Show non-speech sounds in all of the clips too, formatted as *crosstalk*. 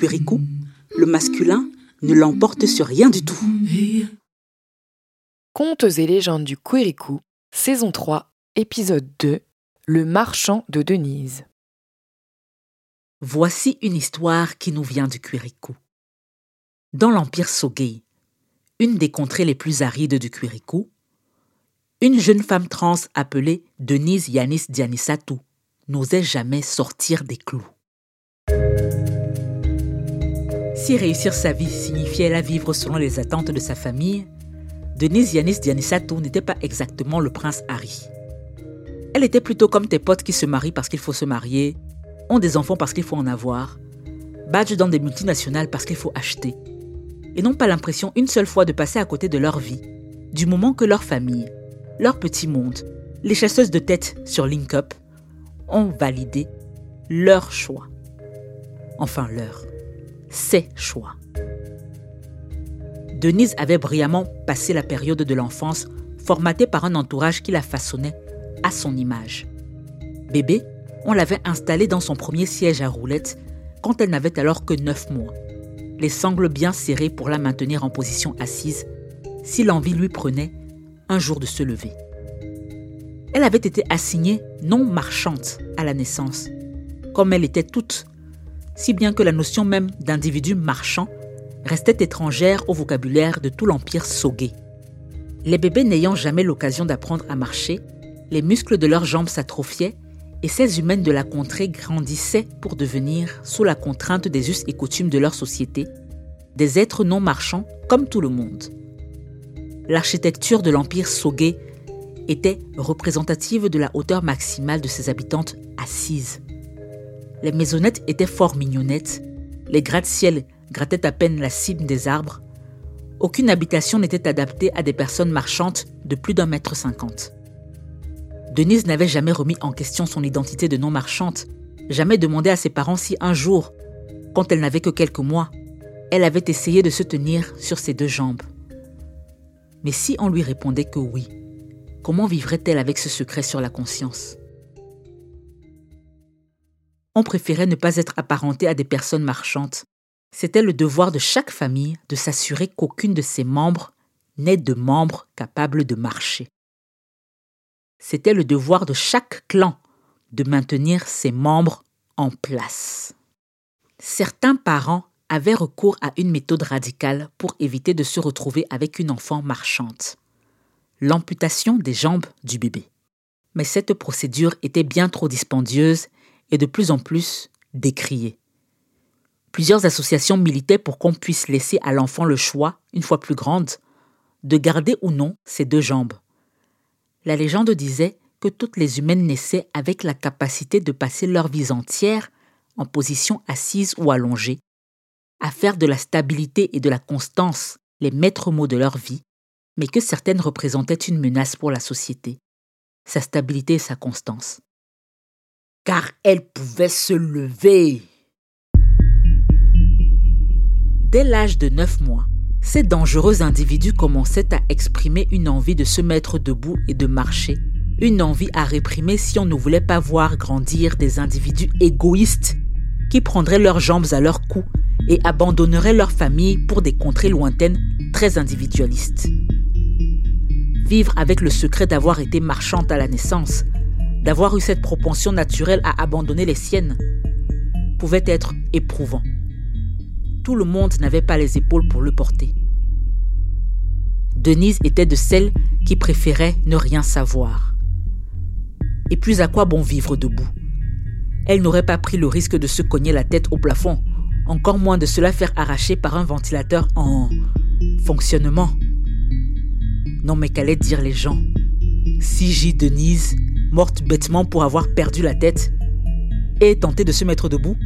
le masculin ne l'emporte sur rien du tout. Contes et légendes du Quirico, saison 3, épisode 2, Le marchand de Denise. Voici une histoire qui nous vient du Quirico. Dans l'Empire Sogei, une des contrées les plus arides du Quirico, une jeune femme trans appelée Denise Yanis Dianisatu n'osait jamais sortir des clous. Si réussir sa vie signifiait la vivre selon les attentes de sa famille, Denise Yanis Dianisatu n'était pas exactement le prince Harry. Elle était plutôt comme tes potes qui se marient parce qu'il faut se marier, ont des enfants parce qu'il faut en avoir, badge dans des multinationales parce qu'il faut acheter, et n'ont pas l'impression une seule fois de passer à côté de leur vie, du moment que leur famille, leur petit monde, les chasseuses de tête sur LinkUp ont validé leur choix. Enfin leur ses choix. Denise avait brillamment passé la période de l'enfance formatée par un entourage qui la façonnait à son image. Bébé, on l'avait installée dans son premier siège à roulettes quand elle n'avait alors que 9 mois, les sangles bien serrées pour la maintenir en position assise si l'envie lui prenait un jour de se lever. Elle avait été assignée non marchante à la naissance, comme elle était toute si bien que la notion même d'individu marchand restait étrangère au vocabulaire de tout l'empire Sogé. Les bébés n'ayant jamais l'occasion d'apprendre à marcher, les muscles de leurs jambes s'atrophiaient et ces humaines de la contrée grandissaient pour devenir, sous la contrainte des us et coutumes de leur société, des êtres non marchands comme tout le monde. L'architecture de l'empire Sogé était représentative de la hauteur maximale de ses habitantes assises. Les maisonnettes étaient fort mignonnettes. Les gratte-ciel grattaient à peine la cime des arbres. Aucune habitation n'était adaptée à des personnes marchantes de plus d'un mètre cinquante. Denise n'avait jamais remis en question son identité de non-marchante, jamais demandé à ses parents si un jour, quand elle n'avait que quelques mois, elle avait essayé de se tenir sur ses deux jambes. Mais si on lui répondait que oui, comment vivrait-elle avec ce secret sur la conscience? On préférait ne pas être apparenté à des personnes marchandes. C'était le devoir de chaque famille de s'assurer qu'aucune de ses membres n'est de membres capables de marcher. C'était le devoir de chaque clan de maintenir ses membres en place. Certains parents avaient recours à une méthode radicale pour éviter de se retrouver avec une enfant marchande. L'amputation des jambes du bébé. Mais cette procédure était bien trop dispendieuse et de plus en plus décriée. Plusieurs associations militaient pour qu'on puisse laisser à l'enfant le choix, une fois plus grande, de garder ou non ses deux jambes. La légende disait que toutes les humaines naissaient avec la capacité de passer leur vie entière en position assise ou allongée, à faire de la stabilité et de la constance les maîtres mots de leur vie, mais que certaines représentaient une menace pour la société, sa stabilité et sa constance car elle pouvait se lever. Dès l'âge de 9 mois, ces dangereux individus commençaient à exprimer une envie de se mettre debout et de marcher, une envie à réprimer si on ne voulait pas voir grandir des individus égoïstes qui prendraient leurs jambes à leur cou et abandonneraient leur famille pour des contrées lointaines très individualistes. Vivre avec le secret d'avoir été marchande à la naissance, d'avoir eu cette propension naturelle à abandonner les siennes pouvait être éprouvant. Tout le monde n'avait pas les épaules pour le porter. Denise était de celles qui préféraient ne rien savoir. Et puis à quoi bon vivre debout? Elle n'aurait pas pris le risque de se cogner la tête au plafond, encore moins de se la faire arracher par un ventilateur en fonctionnement. Non mais qu'allaient dire les gens? Si J. Denise morte bêtement pour avoir perdu la tête, et tenter de se mettre debout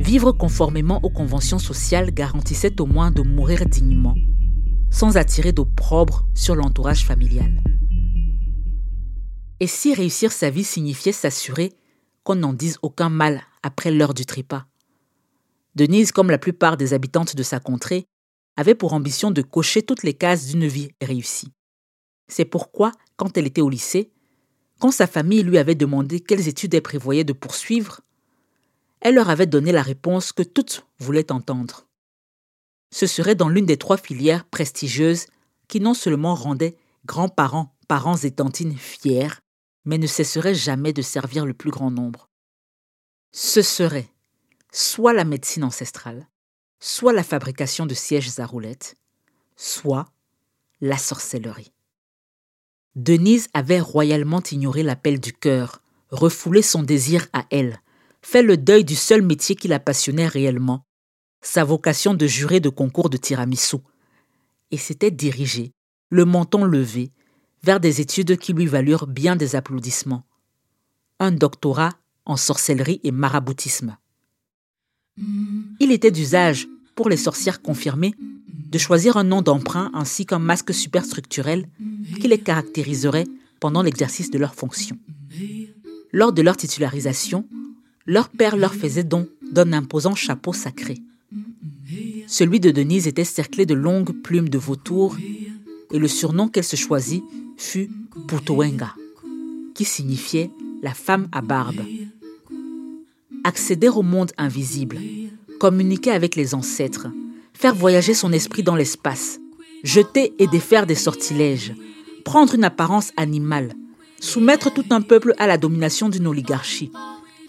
Vivre conformément aux conventions sociales garantissait au moins de mourir dignement, sans attirer d'opprobre sur l'entourage familial. Et si réussir sa vie signifiait s'assurer qu'on n'en dise aucun mal après l'heure du trépas? Denise, comme la plupart des habitantes de sa contrée, avait pour ambition de cocher toutes les cases d'une vie réussie. C'est pourquoi, quand elle était au lycée, quand sa famille lui avait demandé quelles études elle prévoyait de poursuivre, elle leur avait donné la réponse que toutes voulaient entendre. Ce serait dans l'une des trois filières prestigieuses qui non seulement rendaient grands-parents, parents et tantines fiers, mais ne cesseraient jamais de servir le plus grand nombre. Ce serait soit la médecine ancestrale, soit la fabrication de sièges à roulettes, soit la sorcellerie. Denise avait royalement ignoré l'appel du cœur, refoulé son désir à elle, fait le deuil du seul métier qui la passionnait réellement, sa vocation de juré de concours de tiramisu, et s'était dirigée, le menton levé, vers des études qui lui valurent bien des applaudissements. Un doctorat en sorcellerie et maraboutisme. Il était d'usage, pour les sorcières confirmées, de choisir un nom d'emprunt ainsi qu'un masque superstructurel qui les caractériserait pendant l'exercice de leurs fonctions. Lors de leur titularisation, leur père leur faisait don d'un imposant chapeau sacré. Celui de Denise était cerclé de longues plumes de vautour et le surnom qu'elle se choisit fut Putowenga, qui signifiait la femme à barbe. Accéder au monde invisible, communiquer avec les ancêtres, faire voyager son esprit dans l'espace, jeter et défaire des sortilèges, prendre une apparence animale, soumettre tout un peuple à la domination d'une oligarchie,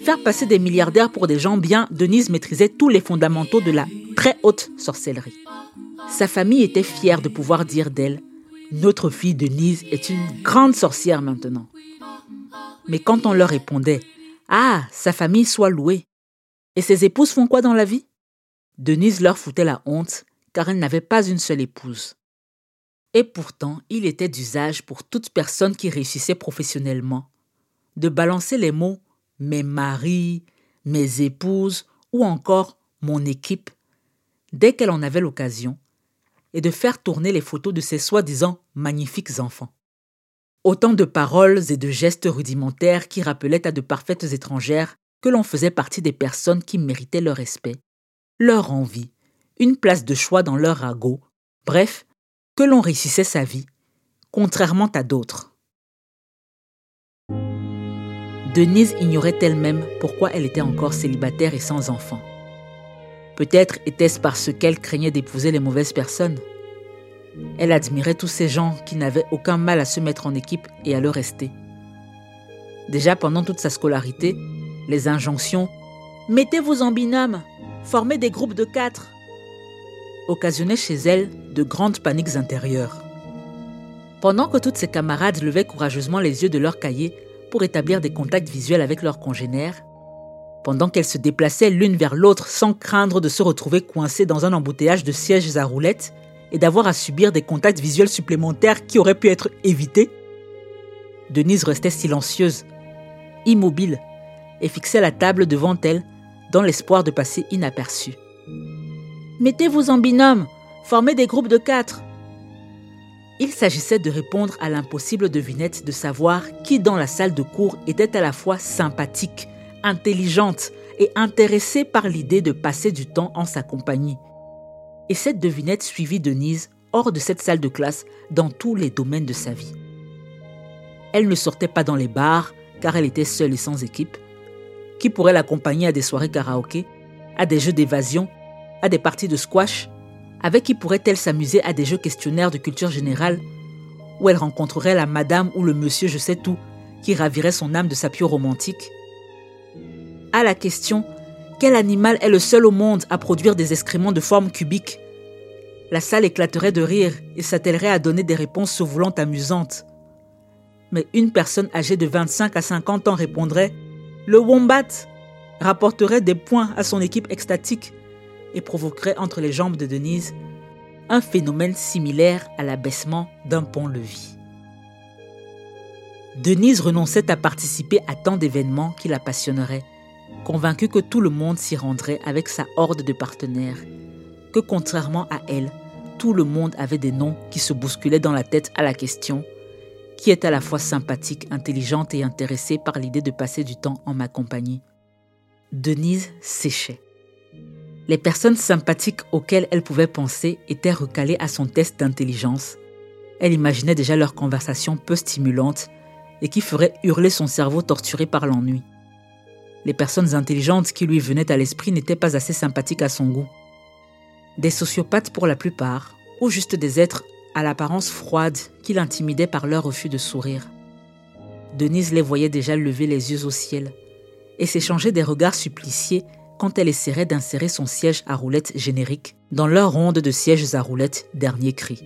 faire passer des milliardaires pour des gens bien, Denise maîtrisait tous les fondamentaux de la très haute sorcellerie. Sa famille était fière de pouvoir dire d'elle Notre fille Denise est une grande sorcière maintenant. Mais quand on leur répondait Ah, sa famille soit louée. Et ses épouses font quoi dans la vie? Denise leur foutait la honte, car elle n'avait pas une seule épouse. Et pourtant, il était d'usage pour toute personne qui réussissait professionnellement de balancer les mots mes maris, mes épouses ou encore mon équipe dès qu'elle en avait l'occasion et de faire tourner les photos de ses soi-disant magnifiques enfants. Autant de paroles et de gestes rudimentaires qui rappelaient à de parfaites étrangères que l'on faisait partie des personnes qui méritaient leur respect leur envie, une place de choix dans leur ragot, bref, que l'on réussissait sa vie, contrairement à d'autres. Denise ignorait elle-même pourquoi elle était encore célibataire et sans enfant. Peut-être était-ce parce qu'elle craignait d'épouser les mauvaises personnes. Elle admirait tous ces gens qui n'avaient aucun mal à se mettre en équipe et à le rester. Déjà pendant toute sa scolarité, les injonctions Mettez-vous en binôme, former des groupes de quatre occasionnait chez elle de grandes paniques intérieures. Pendant que toutes ses camarades levaient courageusement les yeux de leurs cahiers pour établir des contacts visuels avec leurs congénères, pendant qu'elles se déplaçaient l'une vers l'autre sans craindre de se retrouver coincées dans un embouteillage de sièges à roulettes et d'avoir à subir des contacts visuels supplémentaires qui auraient pu être évités, Denise restait silencieuse, immobile, et fixait la table devant elle dans l'espoir de passer inaperçu. Mettez-vous en binôme, formez des groupes de quatre. Il s'agissait de répondre à l'impossible devinette de savoir qui dans la salle de cours était à la fois sympathique, intelligente et intéressée par l'idée de passer du temps en sa compagnie. Et cette devinette suivit Denise hors de cette salle de classe dans tous les domaines de sa vie. Elle ne sortait pas dans les bars car elle était seule et sans équipe qui pourrait l'accompagner à des soirées karaoké, à des jeux d'évasion, à des parties de squash Avec qui pourrait-elle s'amuser à des jeux questionnaires de culture générale Où elle rencontrerait la madame ou le monsieur je sais tout qui ravirait son âme de sa pure romantique? À la question quel animal est le seul au monde à produire des excréments de forme cubique? La salle éclaterait de rire et s'attellerait à donner des réponses se amusantes. Mais une personne âgée de 25 à 50 ans répondrait le Wombat rapporterait des points à son équipe extatique et provoquerait entre les jambes de Denise un phénomène similaire à l'abaissement d'un pont-levis. Denise renonçait à participer à tant d'événements qui la passionneraient, convaincue que tout le monde s'y rendrait avec sa horde de partenaires, que contrairement à elle, tout le monde avait des noms qui se bousculaient dans la tête à la question qui est à la fois sympathique, intelligente et intéressée par l'idée de passer du temps en ma compagnie. Denise séchait. Les personnes sympathiques auxquelles elle pouvait penser étaient recalées à son test d'intelligence. Elle imaginait déjà leurs conversations peu stimulantes et qui feraient hurler son cerveau torturé par l'ennui. Les personnes intelligentes qui lui venaient à l'esprit n'étaient pas assez sympathiques à son goût. Des sociopathes pour la plupart, ou juste des êtres à l'apparence froide qui l'intimidait par leur refus de sourire. Denise les voyait déjà lever les yeux au ciel et s'échanger des regards suppliciés quand elle essaierait d'insérer son siège à roulettes générique dans leur ronde de sièges à roulettes dernier cri.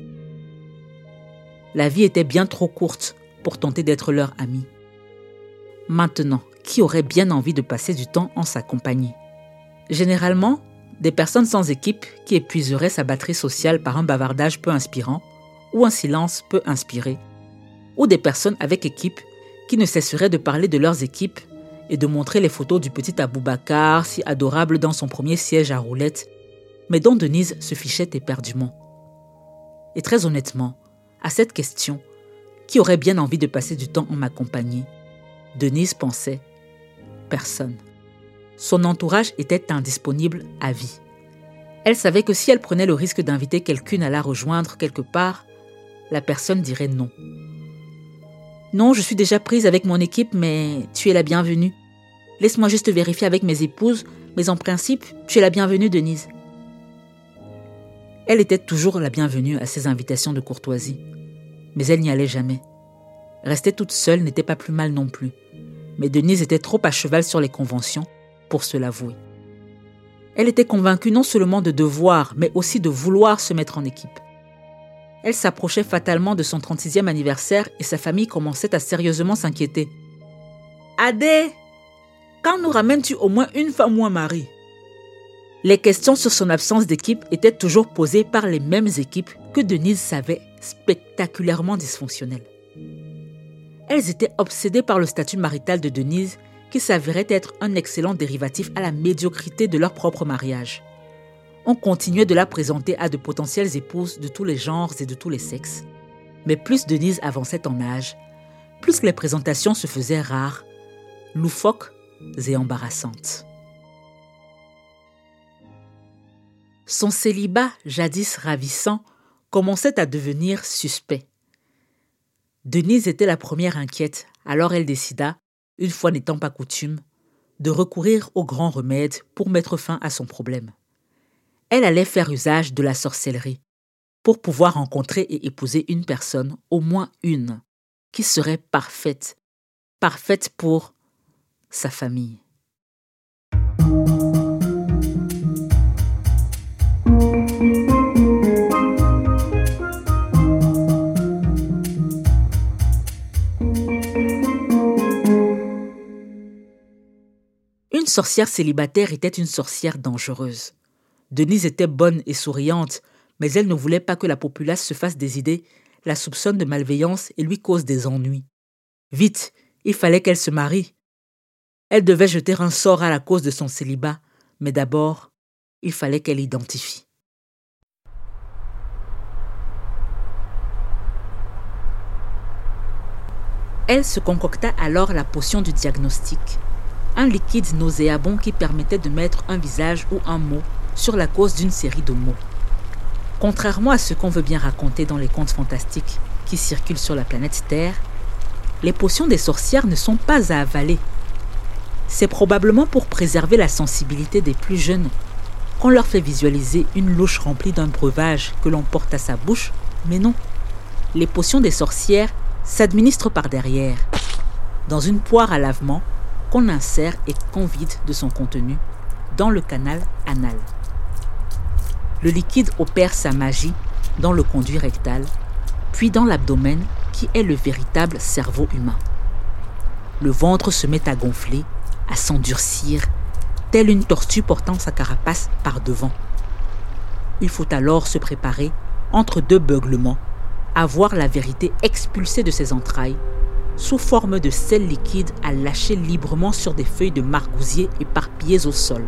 La vie était bien trop courte pour tenter d'être leur amie. Maintenant, qui aurait bien envie de passer du temps en sa compagnie? Généralement, des personnes sans équipe qui épuiseraient sa batterie sociale par un bavardage peu inspirant ou un silence peu inspiré, ou des personnes avec équipe qui ne cesseraient de parler de leurs équipes et de montrer les photos du petit Aboubacar, si adorable dans son premier siège à roulettes, mais dont Denise se fichait éperdument. Et très honnêtement, à cette question, qui aurait bien envie de passer du temps en ma Denise pensait personne. Son entourage était indisponible à vie. Elle savait que si elle prenait le risque d'inviter quelqu'une à la rejoindre quelque part, la personne dirait non. Non, je suis déjà prise avec mon équipe, mais tu es la bienvenue. Laisse-moi juste vérifier avec mes épouses, mais en principe, tu es la bienvenue, Denise. Elle était toujours la bienvenue à ces invitations de courtoisie, mais elle n'y allait jamais. Rester toute seule n'était pas plus mal non plus, mais Denise était trop à cheval sur les conventions pour se l'avouer. Elle était convaincue non seulement de devoir, mais aussi de vouloir se mettre en équipe. Elle s'approchait fatalement de son 36e anniversaire et sa famille commençait à sérieusement s'inquiéter. Adé, quand nous ramènes-tu au moins une femme ou un mari? Les questions sur son absence d'équipe étaient toujours posées par les mêmes équipes que Denise savait spectaculairement dysfonctionnelles. Elles étaient obsédées par le statut marital de Denise qui s'avérait être un excellent dérivatif à la médiocrité de leur propre mariage on continuait de la présenter à de potentielles épouses de tous les genres et de tous les sexes. Mais plus Denise avançait en âge, plus les présentations se faisaient rares, loufoques et embarrassantes. Son célibat, jadis ravissant, commençait à devenir suspect. Denise était la première inquiète, alors elle décida, une fois n'étant pas coutume, de recourir au grand remède pour mettre fin à son problème elle allait faire usage de la sorcellerie pour pouvoir rencontrer et épouser une personne, au moins une, qui serait parfaite, parfaite pour sa famille. Une sorcière célibataire était une sorcière dangereuse. Denise était bonne et souriante, mais elle ne voulait pas que la populace se fasse des idées, la soupçonne de malveillance et lui cause des ennuis. Vite, il fallait qu'elle se marie. Elle devait jeter un sort à la cause de son célibat, mais d'abord, il fallait qu'elle identifie. Elle se concocta alors la potion du diagnostic, un liquide nauséabond qui permettait de mettre un visage ou un mot sur la cause d'une série de mots. Contrairement à ce qu'on veut bien raconter dans les contes fantastiques qui circulent sur la planète Terre, les potions des sorcières ne sont pas à avaler. C'est probablement pour préserver la sensibilité des plus jeunes qu'on leur fait visualiser une louche remplie d'un breuvage que l'on porte à sa bouche, mais non. Les potions des sorcières s'administrent par derrière, dans une poire à lavement qu'on insère et qu'on vide de son contenu dans le canal anal. Le liquide opère sa magie dans le conduit rectal, puis dans l'abdomen qui est le véritable cerveau humain. Le ventre se met à gonfler, à s'endurcir, telle une tortue portant sa carapace par devant. Il faut alors se préparer, entre deux beuglements, à voir la vérité expulsée de ses entrailles, sous forme de sel liquide à lâcher librement sur des feuilles de margousier éparpillées au sol.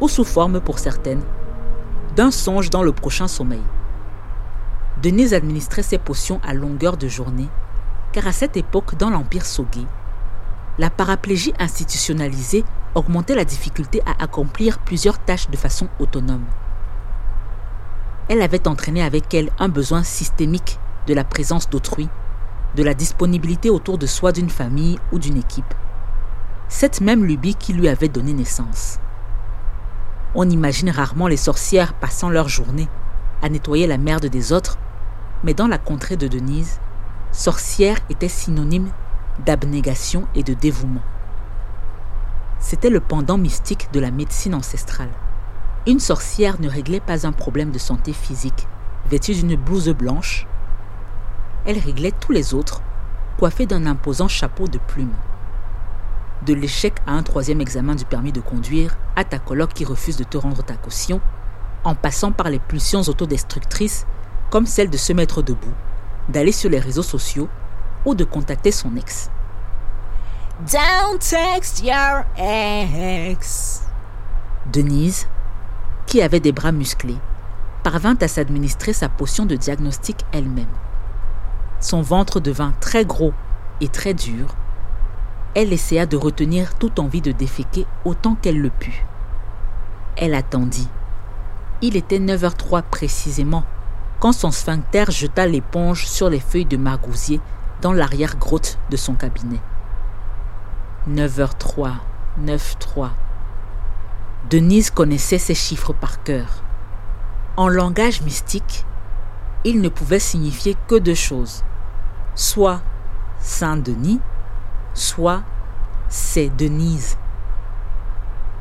Ou sous forme, pour certaines, d'un songe dans le prochain sommeil. Denise administrait ses potions à longueur de journée, car à cette époque, dans l'Empire Sogé, la paraplégie institutionnalisée augmentait la difficulté à accomplir plusieurs tâches de façon autonome. Elle avait entraîné avec elle un besoin systémique de la présence d'autrui, de la disponibilité autour de soi d'une famille ou d'une équipe. Cette même lubie qui lui avait donné naissance. On imagine rarement les sorcières passant leur journée à nettoyer la merde des autres, mais dans la contrée de Denise, sorcière était synonyme d'abnégation et de dévouement. C'était le pendant mystique de la médecine ancestrale. Une sorcière ne réglait pas un problème de santé physique, vêtue d'une blouse blanche. Elle réglait tous les autres, coiffée d'un imposant chapeau de plumes. De l'échec à un troisième examen du permis de conduire, à ta coloc qui refuse de te rendre ta caution, en passant par les pulsions autodestructrices comme celle de se mettre debout, d'aller sur les réseaux sociaux ou de contacter son ex. Don't text your ex. Denise, qui avait des bras musclés, parvint à s'administrer sa potion de diagnostic elle-même. Son ventre devint très gros et très dur. Elle essaya de retenir toute envie de déféquer autant qu'elle le put. Elle attendit. Il était 9h03 précisément quand son sphincter jeta l'éponge sur les feuilles de margousier dans l'arrière-grotte de son cabinet. 9h03, 9h03. Denise connaissait ces chiffres par cœur. En langage mystique, ils ne pouvaient signifier que deux choses. Soit Saint-Denis, soit c'est Denise.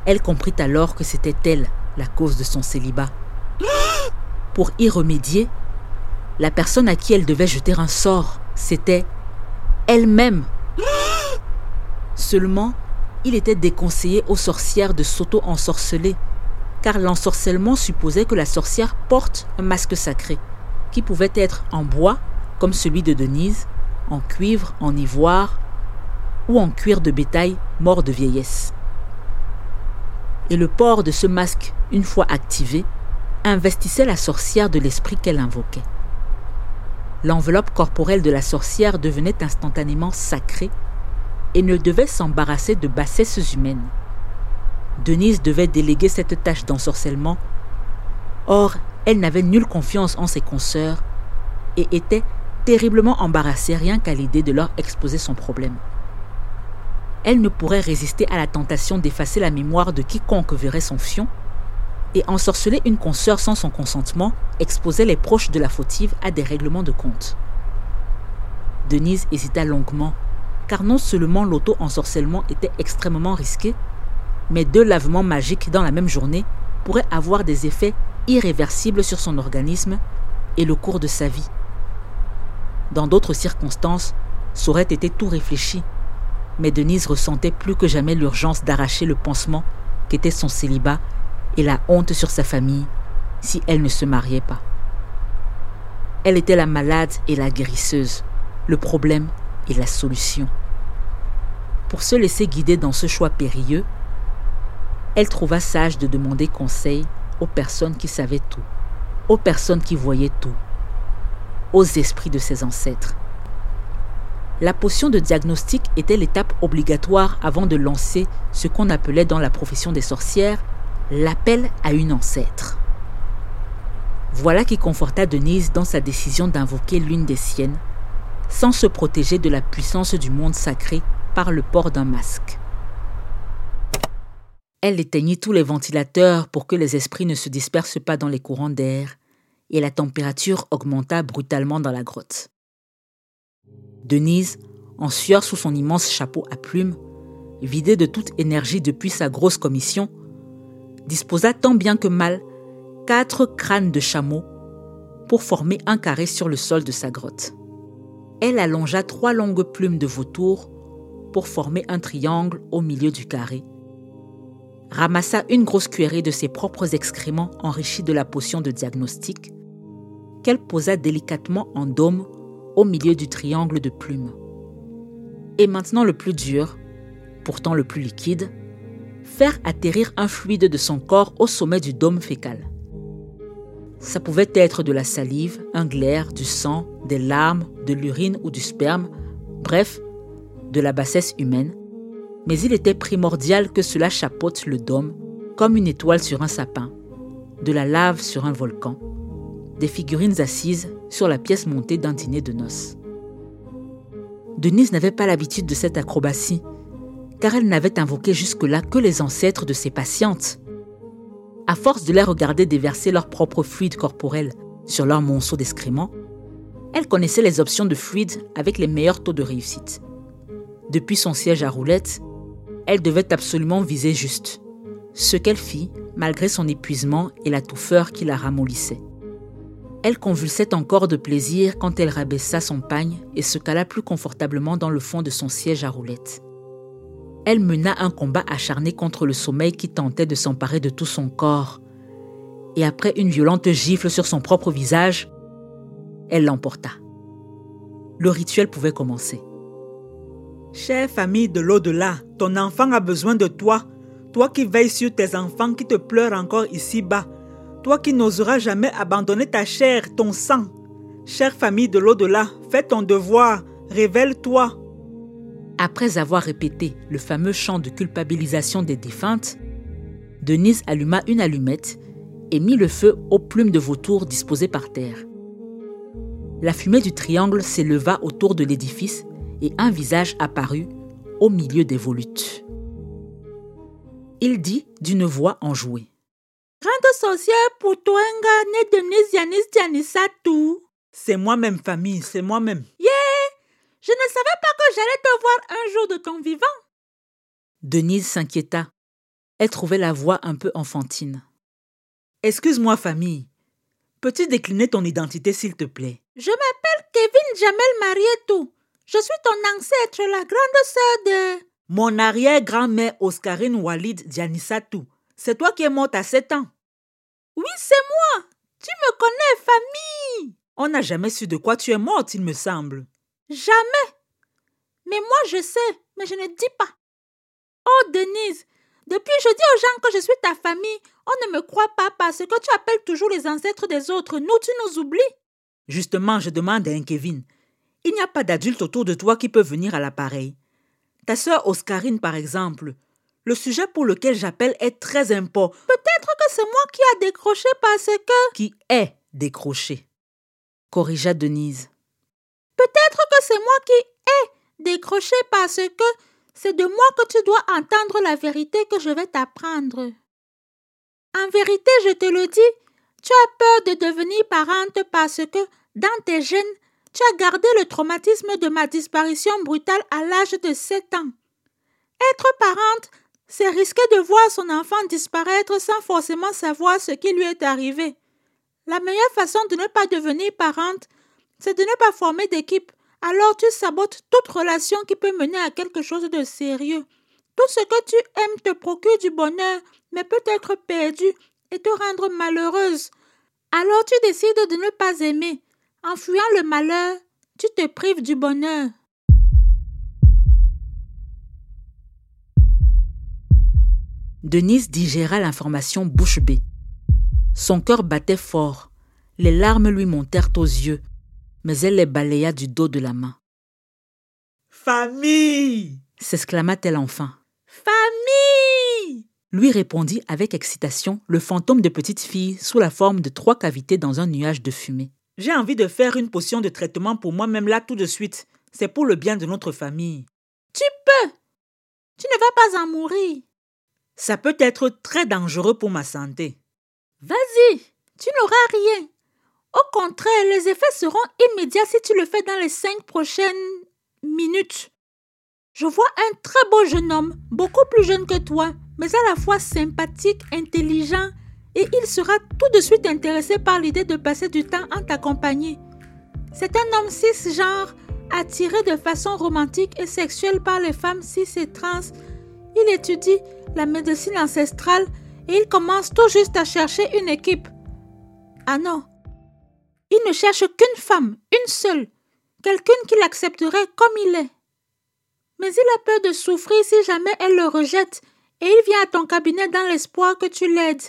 Elle comprit alors que c'était elle la cause de son célibat. *gasps* Pour y remédier, la personne à qui elle devait jeter un sort, c'était elle-même. *gasps* Seulement, il était déconseillé aux sorcières de s'auto-ensorceler, car l'ensorcellement supposait que la sorcière porte un masque sacré, qui pouvait être en bois, comme celui de Denise, en cuivre, en ivoire, ou en cuir de bétail mort de vieillesse. Et le port de ce masque, une fois activé, investissait la sorcière de l'esprit qu'elle invoquait. L'enveloppe corporelle de la sorcière devenait instantanément sacrée et ne devait s'embarrasser de bassesses humaines. Denise devait déléguer cette tâche d'ensorcellement. Or, elle n'avait nulle confiance en ses consoeurs et était terriblement embarrassée rien qu'à l'idée de leur exposer son problème. Elle ne pourrait résister à la tentation d'effacer la mémoire de quiconque verrait son fion, et ensorceler une consoeur sans son consentement exposait les proches de la fautive à des règlements de compte. Denise hésita longuement car non seulement l'auto-ensorcellement était extrêmement risqué, mais deux lavements magiques dans la même journée pourraient avoir des effets irréversibles sur son organisme et le cours de sa vie. Dans d'autres circonstances, ça aurait été tout réfléchi, mais Denise ressentait plus que jamais l'urgence d'arracher le pansement qu'était son célibat et la honte sur sa famille si elle ne se mariait pas. Elle était la malade et la guérisseuse. Le problème et la solution. Pour se laisser guider dans ce choix périlleux, elle trouva sage de demander conseil aux personnes qui savaient tout, aux personnes qui voyaient tout, aux esprits de ses ancêtres. La potion de diagnostic était l'étape obligatoire avant de lancer ce qu'on appelait dans la profession des sorcières l'appel à une ancêtre. Voilà qui conforta Denise dans sa décision d'invoquer l'une des siennes sans se protéger de la puissance du monde sacré par le port d'un masque. Elle éteignit tous les ventilateurs pour que les esprits ne se dispersent pas dans les courants d'air, et la température augmenta brutalement dans la grotte. Denise, en sueur sous son immense chapeau à plumes, vidée de toute énergie depuis sa grosse commission, disposa tant bien que mal quatre crânes de chameau pour former un carré sur le sol de sa grotte. Elle allongea trois longues plumes de vautour pour former un triangle au milieu du carré, ramassa une grosse cuillerée de ses propres excréments enrichis de la potion de diagnostic, qu'elle posa délicatement en dôme au milieu du triangle de plumes. Et maintenant le plus dur, pourtant le plus liquide, faire atterrir un fluide de son corps au sommet du dôme fécal. Ça pouvait être de la salive, un glaire, du sang, des larmes, de l'urine ou du sperme, bref, de la bassesse humaine. Mais il était primordial que cela chapeaute le dôme comme une étoile sur un sapin, de la lave sur un volcan, des figurines assises sur la pièce montée d'un dîner de noces. Denise n'avait pas l'habitude de cette acrobatie, car elle n'avait invoqué jusque-là que les ancêtres de ses patientes. À force de les regarder déverser leur propre fluide corporel sur leur monceau d'excréments, elle connaissait les options de fluide avec les meilleurs taux de réussite. Depuis son siège à roulettes, elle devait absolument viser juste, ce qu'elle fit malgré son épuisement et la touffeur qui la ramollissait. Elle convulsait encore de plaisir quand elle rabaissa son pagne et se cala plus confortablement dans le fond de son siège à roulettes. Elle mena un combat acharné contre le sommeil qui tentait de s'emparer de tout son corps. Et après une violente gifle sur son propre visage, elle l'emporta. Le rituel pouvait commencer. Chère famille de l'au-delà, ton enfant a besoin de toi. Toi qui veilles sur tes enfants qui te pleurent encore ici-bas toi qui n'oseras jamais abandonner ta chair, ton sang. Chère famille de l'au-delà, fais ton devoir, révèle-toi. Après avoir répété le fameux chant de culpabilisation des défuntes, Denise alluma une allumette et mit le feu aux plumes de vautour disposées par terre. La fumée du triangle s'éleva autour de l'édifice et un visage apparut au milieu des volutes. Il dit d'une voix enjouée. Grande sorcière pour toi, né Denise Yanis Yanisatu. C'est moi-même, famille, c'est moi-même. Yeah! Je ne savais pas que j'allais te voir un jour de ton vivant. Denise s'inquiéta. Elle trouvait la voix un peu enfantine. Excuse-moi, famille. Peux-tu décliner ton identité, s'il te plaît? Je m'appelle Kevin Jamel Marietou. Je suis ton ancêtre, la grande sœur de... Mon arrière-grand-mère Oscarine Walid Dianissatou. C'est toi qui es morte à 7 ans. Oui, c'est moi. Tu me connais, famille. On n'a jamais su de quoi tu es morte, il me semble. Jamais. Mais moi, je sais, mais je ne dis pas. Oh, Denise, depuis je dis aux gens que je suis ta famille, on ne me croit pas parce que tu appelles toujours les ancêtres des autres. Nous, tu nous oublies. Justement, je demande à un Kevin. Il n'y a pas d'adulte autour de toi qui peut venir à l'appareil. Ta sœur Oscarine, par exemple, le sujet pour lequel j'appelle est très important. Peut-être que c'est moi qui a décroché parce que... Qui est décroché corrigea Denise. Peut-être que c'est moi qui ai décroché parce que c'est de moi que tu dois entendre la vérité que je vais t'apprendre. En vérité, je te le dis, tu as peur de devenir parente parce que, dans tes gènes, tu as gardé le traumatisme de ma disparition brutale à l'âge de 7 ans. Être parente, c'est risquer de voir son enfant disparaître sans forcément savoir ce qui lui est arrivé. La meilleure façon de ne pas devenir parente, c'est de ne pas former d'équipe. Alors tu sabotes toute relation qui peut mener à quelque chose de sérieux. Tout ce que tu aimes te procure du bonheur, mais peut être perdu et te rendre malheureuse. Alors tu décides de ne pas aimer. En fuyant le malheur, tu te prives du bonheur. Denise digéra l'information bouche bée. Son cœur battait fort, les larmes lui montèrent aux yeux, mais elle les balaya du dos de la main. Famille s'exclama-t-elle enfin. Famille lui répondit avec excitation le fantôme de petite fille sous la forme de trois cavités dans un nuage de fumée. J'ai envie de faire une potion de traitement pour moi-même là tout de suite. C'est pour le bien de notre famille. Tu peux. Tu ne vas pas en mourir. Ça peut être très dangereux pour ma santé. Vas-y, tu n'auras rien. Au contraire, les effets seront immédiats si tu le fais dans les cinq prochaines minutes. Je vois un très beau jeune homme, beaucoup plus jeune que toi, mais à la fois sympathique, intelligent, et il sera tout de suite intéressé par l'idée de passer du temps en ta compagnie. C'est un homme cisgenre, attiré de façon romantique et sexuelle par les femmes cis et trans. Il étudie la médecine ancestrale et il commence tout juste à chercher une équipe. Ah non, il ne cherche qu'une femme, une seule, quelqu'une qui l'accepterait comme il est. Mais il a peur de souffrir si jamais elle le rejette, et il vient à ton cabinet dans l'espoir que tu l'aides.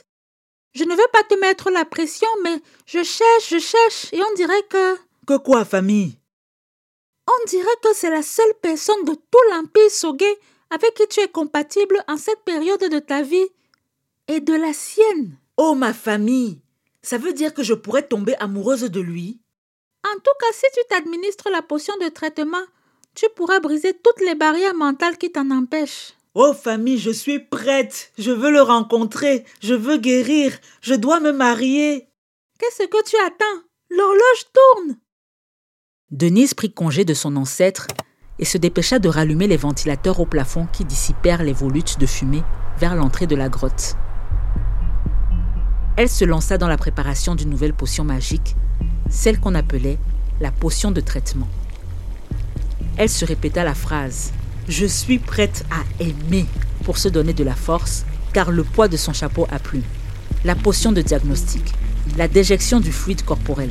Je ne veux pas te mettre la pression, mais je cherche, je cherche, et on dirait que... Que quoi, famille? On dirait que c'est la seule personne de tout l'Empire Sogué avec qui tu es compatible en cette période de ta vie et de la sienne. Oh, ma famille Ça veut dire que je pourrais tomber amoureuse de lui En tout cas, si tu t'administres la potion de traitement, tu pourras briser toutes les barrières mentales qui t'en empêchent. Oh famille, je suis prête. Je veux le rencontrer. Je veux guérir. Je dois me marier. Qu'est-ce que tu attends? L'horloge tourne. Denise prit congé de son ancêtre et se dépêcha de rallumer les ventilateurs au plafond qui dissipèrent les volutes de fumée vers l'entrée de la grotte. Elle se lança dans la préparation d'une nouvelle potion magique, celle qu'on appelait la potion de traitement. Elle se répéta la phrase Je suis prête à aimer pour se donner de la force, car le poids de son chapeau a plu. La potion de diagnostic, la déjection du fluide corporel,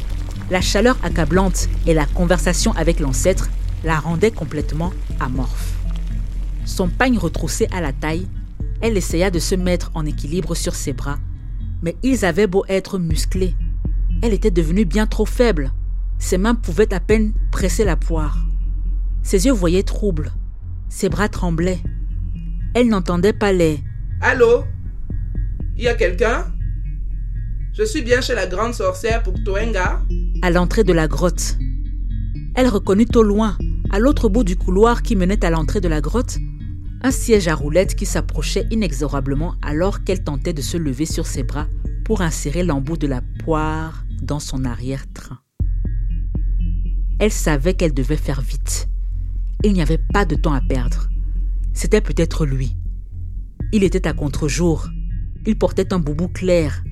la chaleur accablante et la conversation avec l'ancêtre la rendaient complètement amorphe. Son pagne retroussé à la taille, elle essaya de se mettre en équilibre sur ses bras mais ils avaient beau être musclés. Elle était devenue bien trop faible. Ses mains pouvaient à peine presser la poire. Ses yeux voyaient troubles. Ses bras tremblaient. Elle n'entendait pas les Allô? Y a quelqu'un? Je suis bien chez la grande sorcière pour Toenga à l'entrée de la grotte. Elle reconnut au loin, à l'autre bout du couloir qui menait à l'entrée de la grotte, un siège à roulettes qui s'approchait inexorablement alors qu'elle tentait de se lever sur ses bras pour insérer l'embout de la poire dans son arrière-train. Elle savait qu'elle devait faire vite. Il n'y avait pas de temps à perdre. C'était peut-être lui. Il était à contre-jour. Il portait un boubou clair.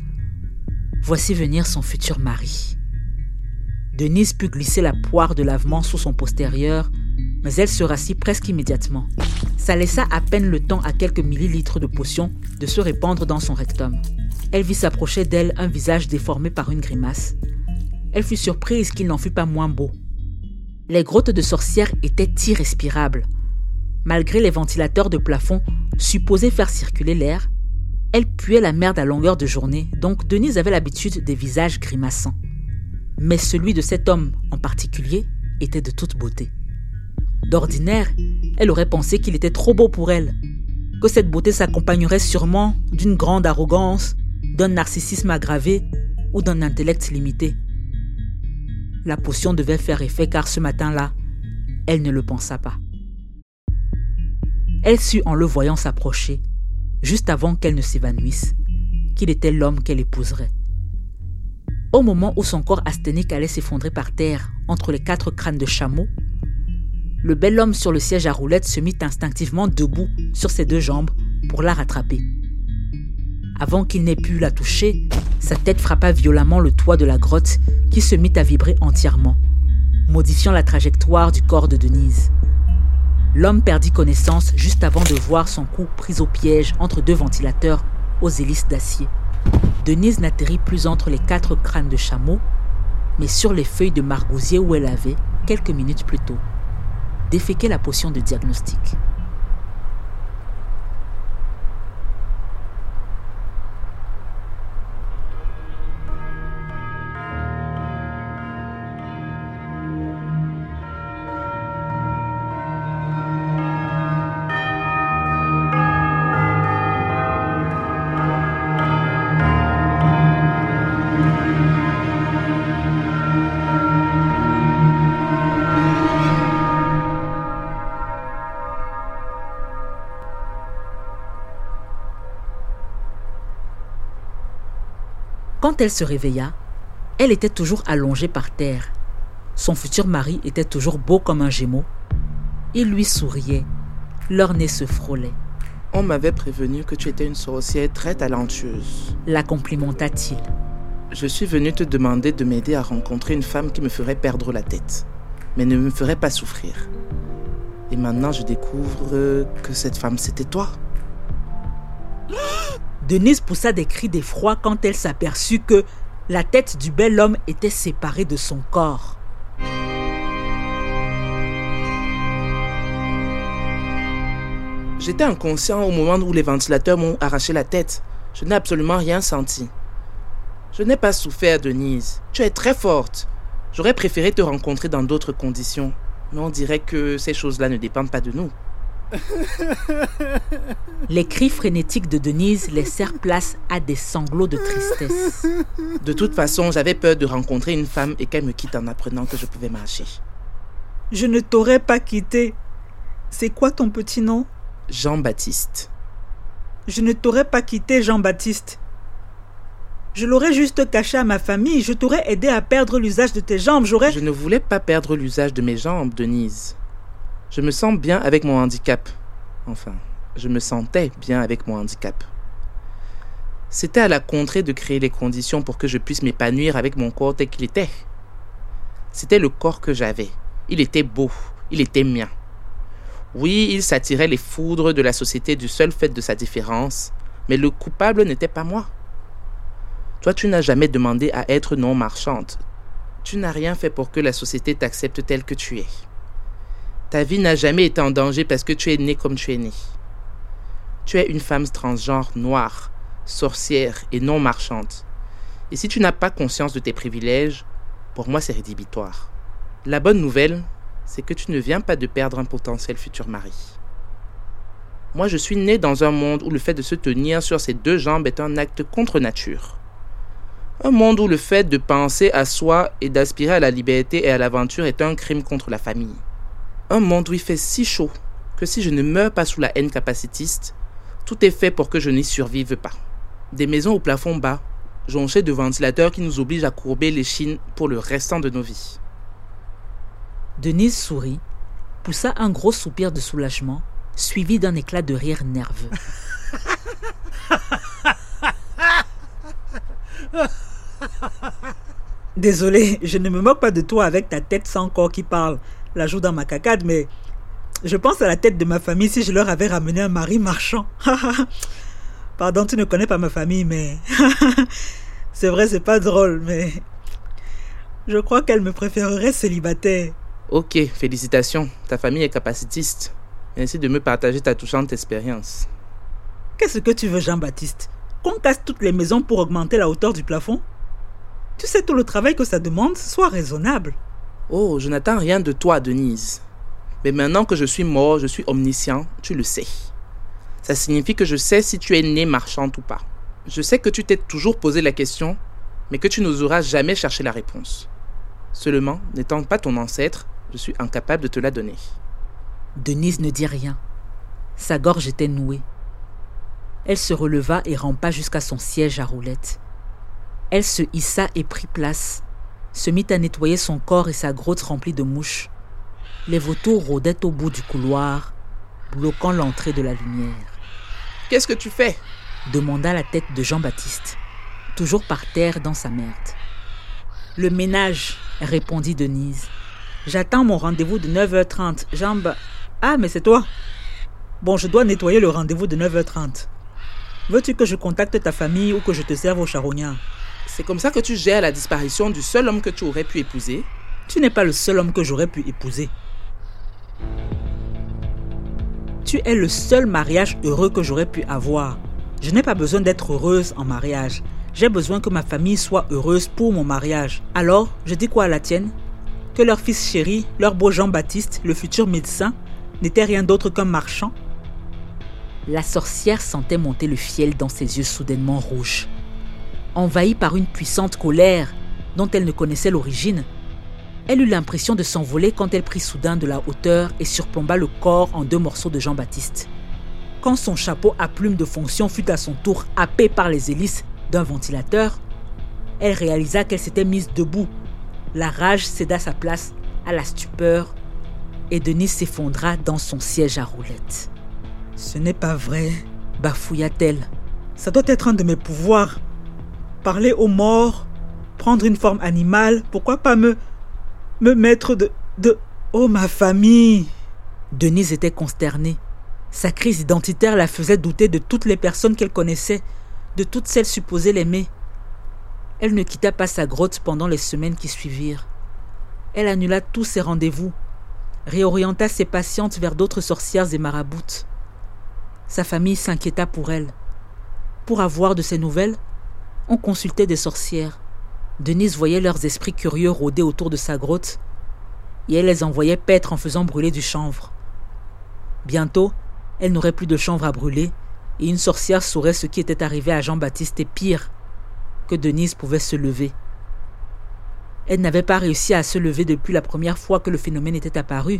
Voici venir son futur mari. Denise put glisser la poire de lavement sous son postérieur mais elle se rassit presque immédiatement. Ça laissa à peine le temps à quelques millilitres de potion de se répandre dans son rectum. Elle vit s'approcher d'elle un visage déformé par une grimace. Elle fut surprise qu'il n'en fût pas moins beau. Les grottes de sorcières étaient irrespirables. Malgré les ventilateurs de plafond supposés faire circuler l'air, elle puait la merde à longueur de journée, donc Denise avait l'habitude des visages grimaçants. Mais celui de cet homme en particulier était de toute beauté. D'ordinaire, elle aurait pensé qu'il était trop beau pour elle, que cette beauté s'accompagnerait sûrement d'une grande arrogance, d'un narcissisme aggravé ou d'un intellect limité. La potion devait faire effet car ce matin-là, elle ne le pensa pas. Elle sut en le voyant s'approcher, juste avant qu'elle ne s'évanouisse, qu'il était l'homme qu'elle épouserait. Au moment où son corps asthénique allait s'effondrer par terre entre les quatre crânes de chameau, le bel homme sur le siège à roulettes se mit instinctivement debout sur ses deux jambes pour la rattraper. Avant qu'il n'ait pu la toucher, sa tête frappa violemment le toit de la grotte qui se mit à vibrer entièrement, modifiant la trajectoire du corps de Denise. L'homme perdit connaissance juste avant de voir son cou pris au piège entre deux ventilateurs aux hélices d'acier. Denise n'atterrit plus entre les quatre crânes de chameau, mais sur les feuilles de margousier où elle avait quelques minutes plus tôt déféquer la potion de diagnostic. Quand elle se réveilla, elle était toujours allongée par terre. Son futur mari était toujours beau comme un gémeau. Il lui souriait. Leur nez se frôlait. On m'avait prévenu que tu étais une sorcière très talentueuse. La complimenta-t-il. Je suis venu te demander de m'aider à rencontrer une femme qui me ferait perdre la tête, mais ne me ferait pas souffrir. Et maintenant, je découvre que cette femme, c'était toi. Denise poussa des cris d'effroi quand elle s'aperçut que la tête du bel homme était séparée de son corps. J'étais inconscient au moment où les ventilateurs m'ont arraché la tête. Je n'ai absolument rien senti. Je n'ai pas souffert, Denise. Tu es très forte. J'aurais préféré te rencontrer dans d'autres conditions. Mais on dirait que ces choses-là ne dépendent pas de nous. Les cris frénétiques de Denise laissèrent place à des sanglots de tristesse. De toute façon, j'avais peur de rencontrer une femme et qu'elle me quitte en apprenant que je pouvais marcher. Je ne t'aurais pas quitté. C'est quoi ton petit nom? Jean-Baptiste. Je ne t'aurais pas quitté, Jean-Baptiste. Je l'aurais juste caché à ma famille, je t'aurais aidé à perdre l'usage de tes jambes, j'aurais... Je ne voulais pas perdre l'usage de mes jambes, Denise. Je me sens bien avec mon handicap. Enfin, je me sentais bien avec mon handicap. C'était à la contrée de créer les conditions pour que je puisse m'épanouir avec mon corps tel qu'il était. C'était le corps que j'avais. Il était beau, il était mien. Oui, il s'attirait les foudres de la société du seul fait de sa différence, mais le coupable n'était pas moi. Toi, tu n'as jamais demandé à être non marchande. Tu n'as rien fait pour que la société t'accepte tel que tu es. Ta vie n'a jamais été en danger parce que tu es née comme tu es née. Tu es une femme transgenre noire, sorcière et non marchande. Et si tu n'as pas conscience de tes privilèges, pour moi c'est rédhibitoire. La bonne nouvelle, c'est que tu ne viens pas de perdre un potentiel futur mari. Moi je suis née dans un monde où le fait de se tenir sur ses deux jambes est un acte contre nature. Un monde où le fait de penser à soi et d'aspirer à la liberté et à l'aventure est un crime contre la famille. Un monde où il fait si chaud que si je ne meurs pas sous la haine capacitiste, tout est fait pour que je n'y survive pas. Des maisons au plafond bas, jonchées de ventilateurs qui nous obligent à courber les chines pour le restant de nos vies. Denise sourit, poussa un gros soupir de soulagement, suivi d'un éclat de rire nerveux. Désolé, je ne me moque pas de toi avec ta tête sans corps qui parle, la joue dans ma cacade, mais je pense à la tête de ma famille si je leur avais ramené un mari marchand. *laughs* Pardon, tu ne connais pas ma famille, mais *laughs* c'est vrai, c'est pas drôle, mais je crois qu'elle me préférerait célibataire. Ok, félicitations, ta famille est capacitiste. Merci de me partager ta touchante expérience. Qu'est-ce que tu veux, Jean-Baptiste? Qu'on casse toutes les maisons pour augmenter la hauteur du plafond? Tu sais tout le travail que ça demande Sois raisonnable. Oh, je n'attends rien de toi, Denise. Mais maintenant que je suis mort, je suis omniscient, tu le sais. Ça signifie que je sais si tu es né marchande ou pas. Je sais que tu t'es toujours posé la question, mais que tu n'oseras jamais chercher la réponse. Seulement, n'étant pas ton ancêtre, je suis incapable de te la donner. Denise ne dit rien. Sa gorge était nouée. Elle se releva et rampa jusqu'à son siège à roulettes. Elle se hissa et prit place, se mit à nettoyer son corps et sa grotte remplie de mouches. Les vautours rôdaient au bout du couloir, bloquant l'entrée de la lumière. Qu'est-ce que tu fais? demanda la tête de Jean-Baptiste, toujours par terre dans sa merde. Le ménage, répondit Denise. J'attends mon rendez-vous de 9h30. Jean Ah, mais c'est toi Bon, je dois nettoyer le rendez-vous de 9h30. Veux-tu que je contacte ta famille ou que je te serve au charognard? C'est comme ça que tu gères la disparition du seul homme que tu aurais pu épouser Tu n'es pas le seul homme que j'aurais pu épouser. Tu es le seul mariage heureux que j'aurais pu avoir. Je n'ai pas besoin d'être heureuse en mariage. J'ai besoin que ma famille soit heureuse pour mon mariage. Alors, je dis quoi à la tienne? Que leur fils chéri, leur beau Jean-Baptiste, le futur médecin, n'était rien d'autre qu'un marchand? La sorcière sentait monter le fiel dans ses yeux soudainement rouges. Envahie par une puissante colère dont elle ne connaissait l'origine, elle eut l'impression de s'envoler quand elle prit soudain de la hauteur et surplomba le corps en deux morceaux de Jean-Baptiste. Quand son chapeau à plumes de fonction fut à son tour happé par les hélices d'un ventilateur, elle réalisa qu'elle s'était mise debout. La rage céda sa place à la stupeur et Denise s'effondra dans son siège à roulettes. Ce n'est pas vrai, bafouilla-t-elle. Ça doit être un de mes pouvoirs. Parler aux morts, prendre une forme animale, pourquoi pas me me mettre de de oh ma famille. Denise était consternée. Sa crise identitaire la faisait douter de toutes les personnes qu'elle connaissait, de toutes celles supposées l'aimer. Elle ne quitta pas sa grotte pendant les semaines qui suivirent. Elle annula tous ses rendez-vous, réorienta ses patientes vers d'autres sorcières et maraboutes. Sa famille s'inquiéta pour elle. Pour avoir de ses nouvelles, on consultait des sorcières. Denise voyait leurs esprits curieux rôder autour de sa grotte et elle les envoyait paître en faisant brûler du chanvre. Bientôt, elle n'aurait plus de chanvre à brûler et une sorcière saurait ce qui était arrivé à Jean-Baptiste et pire, que Denise pouvait se lever. Elle n'avait pas réussi à se lever depuis la première fois que le phénomène était apparu.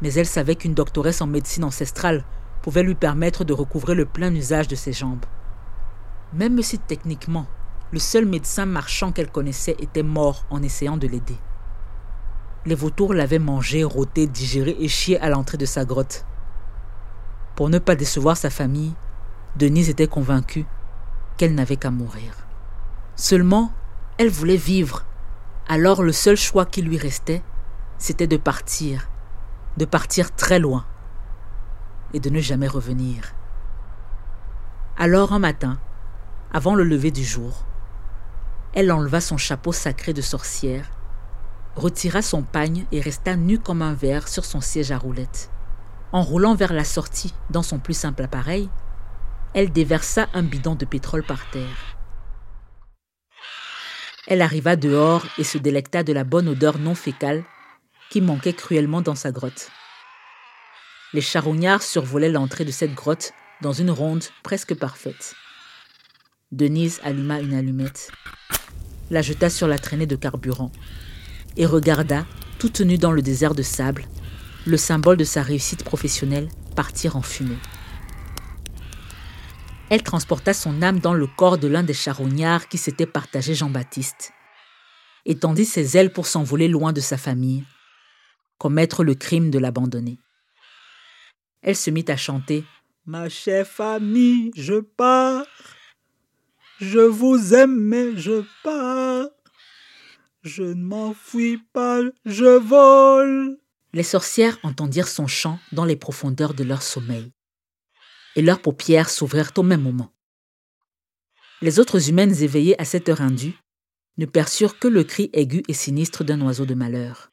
Mais elle savait qu'une doctoresse en médecine ancestrale pouvait lui permettre de recouvrer le plein usage de ses jambes. Même si techniquement, le seul médecin marchand qu'elle connaissait était mort en essayant de l'aider. Les vautours l'avaient mangé, rôté, digéré et chié à l'entrée de sa grotte. Pour ne pas décevoir sa famille, Denise était convaincue qu'elle n'avait qu'à mourir. Seulement, elle voulait vivre. Alors le seul choix qui lui restait, c'était de partir, de partir très loin et de ne jamais revenir. Alors un matin, avant le lever du jour, elle enleva son chapeau sacré de sorcière, retira son pagne et resta nue comme un verre sur son siège à roulettes. En roulant vers la sortie dans son plus simple appareil, elle déversa un bidon de pétrole par terre. Elle arriva dehors et se délecta de la bonne odeur non fécale qui manquait cruellement dans sa grotte. Les charognards survolaient l'entrée de cette grotte dans une ronde presque parfaite. Denise alluma une allumette, la jeta sur la traînée de carburant et regarda, toute nue dans le désert de sable, le symbole de sa réussite professionnelle partir en fumée. Elle transporta son âme dans le corps de l'un des charognards qui s'était partagé Jean-Baptiste, et tendit ses ailes pour s'envoler loin de sa famille, commettre le crime de l'abandonner. Elle se mit à chanter Ma chère famille, je pars. Je vous aime, mais je pars. Je ne m'enfuis pas, je vole. Les sorcières entendirent son chant dans les profondeurs de leur sommeil, et leurs paupières s'ouvrirent au même moment. Les autres humaines éveillées à cette heure indue ne perçurent que le cri aigu et sinistre d'un oiseau de malheur.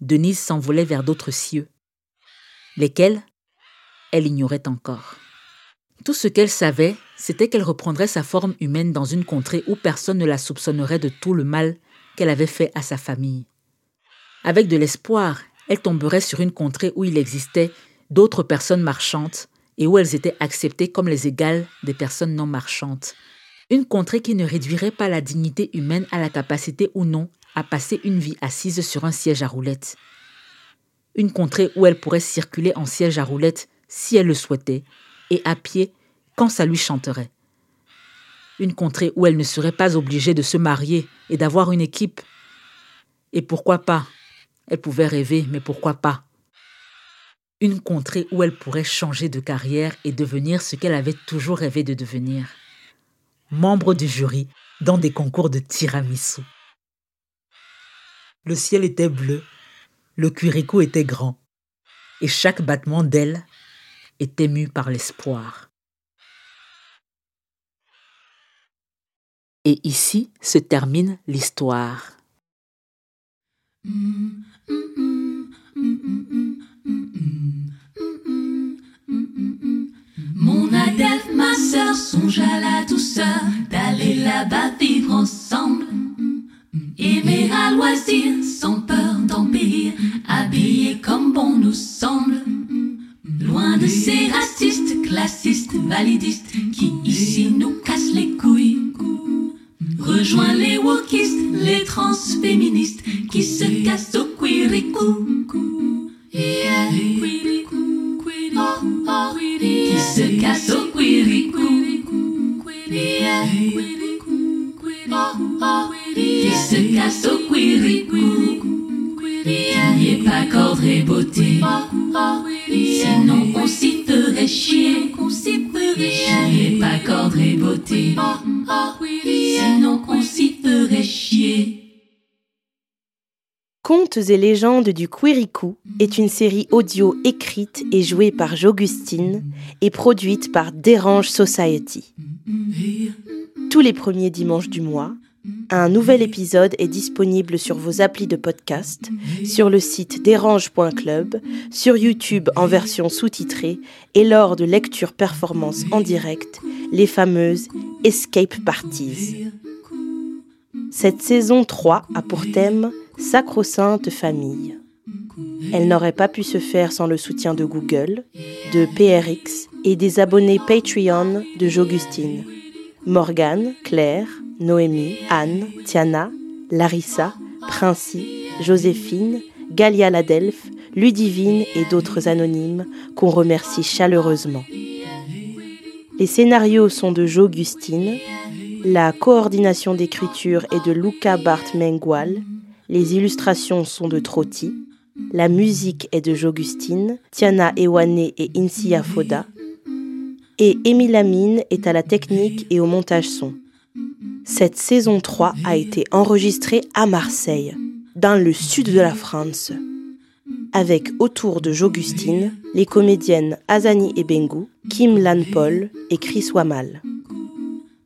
Denise s'envolait vers d'autres cieux, lesquels elle ignorait encore. Tout ce qu'elle savait, c'était qu'elle reprendrait sa forme humaine dans une contrée où personne ne la soupçonnerait de tout le mal qu'elle avait fait à sa famille. Avec de l'espoir, elle tomberait sur une contrée où il existait d'autres personnes marchantes et où elles étaient acceptées comme les égales des personnes non marchantes. Une contrée qui ne réduirait pas la dignité humaine à la capacité ou non à passer une vie assise sur un siège à roulettes. Une contrée où elle pourrait circuler en siège à roulettes si elle le souhaitait, et à pied quand ça lui chanterait. Une contrée où elle ne serait pas obligée de se marier et d'avoir une équipe. Et pourquoi pas? Elle pouvait rêver, mais pourquoi pas? Une contrée où elle pourrait changer de carrière et devenir ce qu'elle avait toujours rêvé de devenir. Membre du jury dans des concours de tiramisu. Le ciel était bleu, le cuiricou était grand, et chaque battement d'aile est ému par l'espoir. Et ici se termine l'histoire. Mon adepte, ma sœur, songe à la douceur d'aller là-bas vivre ensemble. Aimer à loisir, sans peur périr, habillé comme bon nous semble. Loin de ces racistes, classistes, validistes qui ici nous cassent les couilles. Rejoins les wokistes, les transféministes qui se cassent au quiricou. Et légendes du Quirikou est une série audio écrite et jouée par J'Augustine et produite par Dérange Society. Tous les premiers dimanches du mois, Un nouvel épisode est disponible sur vos applis de podcast, sur le site dérange.club, sur YouTube en version sous-titrée et lors de lecture performance en direct, les fameuses Escape Parties. Cette saison 3 a pour thème Sacro-Sainte Famille. Elle n'aurait pas pu se faire sans le soutien de Google, de PRX et des abonnés Patreon de Jogustine. Morgane, Claire, Noémie, Anne, Tiana, Larissa, Princi, Joséphine, Galia Ladelph, Ludivine et d'autres anonymes qu'on remercie chaleureusement. Les scénarios sont de Jogustine, la coordination d'écriture est de Luca Bart Mengual, les illustrations sont de Trotti, la musique est de Jogustine, Tiana Ewane et Insia Foda, et Émile Amine est à la technique et au montage son. Cette saison 3 a été enregistrée à Marseille, dans le sud de la France, avec autour de Jogustine les comédiennes Azani Ebengu, Kim Lan Paul et Chris Wamal.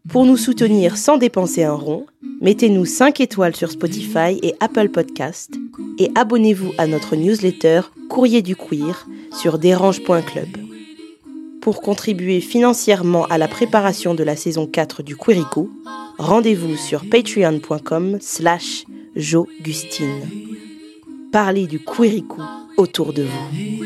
Pour nous soutenir sans dépenser un rond, mettez-nous 5 étoiles sur Spotify et Apple Podcast et abonnez-vous à notre newsletter Courrier du Queer sur dérange.club. Pour contribuer financièrement à la préparation de la saison 4 du Queerico, rendez-vous sur patreon.com slash jogustine. Parlez du Queerico autour de vous.